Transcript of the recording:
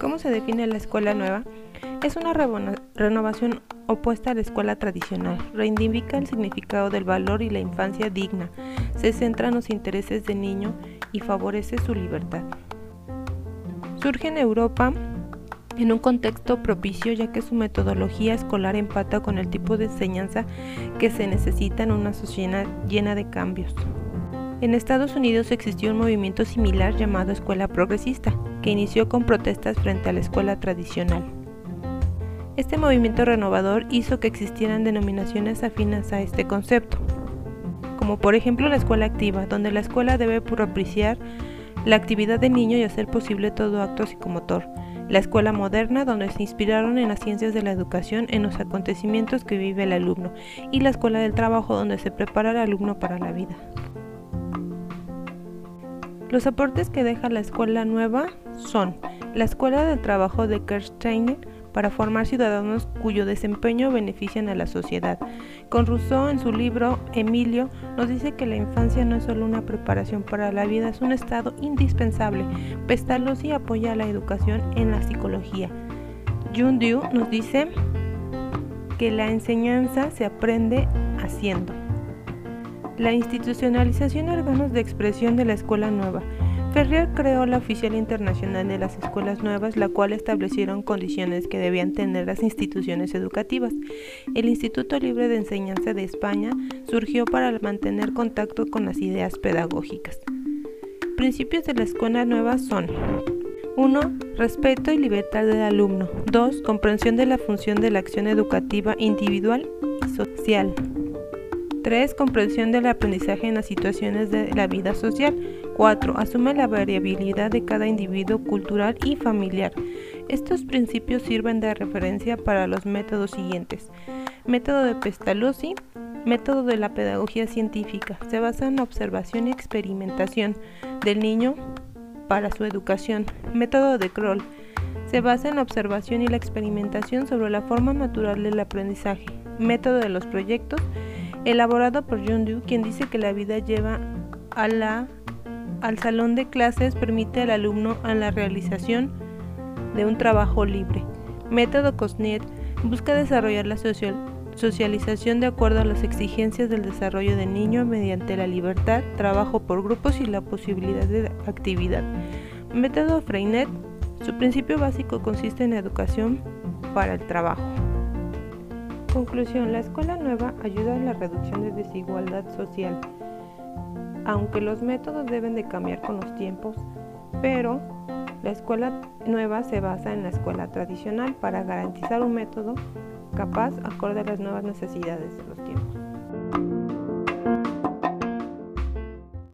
¿Cómo se define la escuela nueva? Es una renovación opuesta a la escuela tradicional. Reivindica el significado del valor y la infancia digna. Se centra en los intereses del niño y favorece su libertad. Surge en Europa en un contexto propicio ya que su metodología escolar empata con el tipo de enseñanza que se necesita en una sociedad llena de cambios. En Estados Unidos existió un movimiento similar llamado escuela progresista, que inició con protestas frente a la escuela tradicional. Este movimiento renovador hizo que existieran denominaciones afinas a este concepto, como por ejemplo la escuela activa, donde la escuela debe propiciar la actividad del niño y hacer posible todo acto psicomotor, la escuela moderna, donde se inspiraron en las ciencias de la educación en los acontecimientos que vive el alumno, y la escuela del trabajo, donde se prepara al alumno para la vida. Los aportes que deja la escuela nueva son la escuela del trabajo de Kirsteiner para formar ciudadanos cuyo desempeño benefician a la sociedad. Con Rousseau en su libro Emilio nos dice que la infancia no es solo una preparación para la vida, es un estado indispensable. Pestalozzi apoya la educación en la psicología. Jun Diu nos dice que la enseñanza se aprende haciendo. La institucionalización de órganos de expresión de la escuela nueva. Ferrier creó la Oficial Internacional de las Escuelas Nuevas, la cual establecieron condiciones que debían tener las instituciones educativas. El Instituto Libre de Enseñanza de España surgió para mantener contacto con las ideas pedagógicas. Principios de la escuela nueva son 1. Respeto y libertad del alumno. 2. Comprensión de la función de la acción educativa individual y social. 3. Comprensión del aprendizaje en las situaciones de la vida social. 4. Asume la variabilidad de cada individuo cultural y familiar. Estos principios sirven de referencia para los métodos siguientes. Método de Pestalozzi. Método de la pedagogía científica. Se basa en la observación y experimentación del niño para su educación. Método de Kroll. Se basa en la observación y la experimentación sobre la forma natural del aprendizaje. Método de los proyectos elaborado por John quien dice que la vida lleva al salón de clases permite al alumno a la realización de un trabajo libre. Método Cosnet busca desarrollar la socialización de acuerdo a las exigencias del desarrollo del niño mediante la libertad, trabajo por grupos y la posibilidad de actividad. Método Freinet, su principio básico consiste en educación para el trabajo. Conclusión, la escuela nueva ayuda a la reducción de desigualdad social, aunque los métodos deben de cambiar con los tiempos, pero la escuela nueva se basa en la escuela tradicional para garantizar un método capaz acorde a las nuevas necesidades de los tiempos.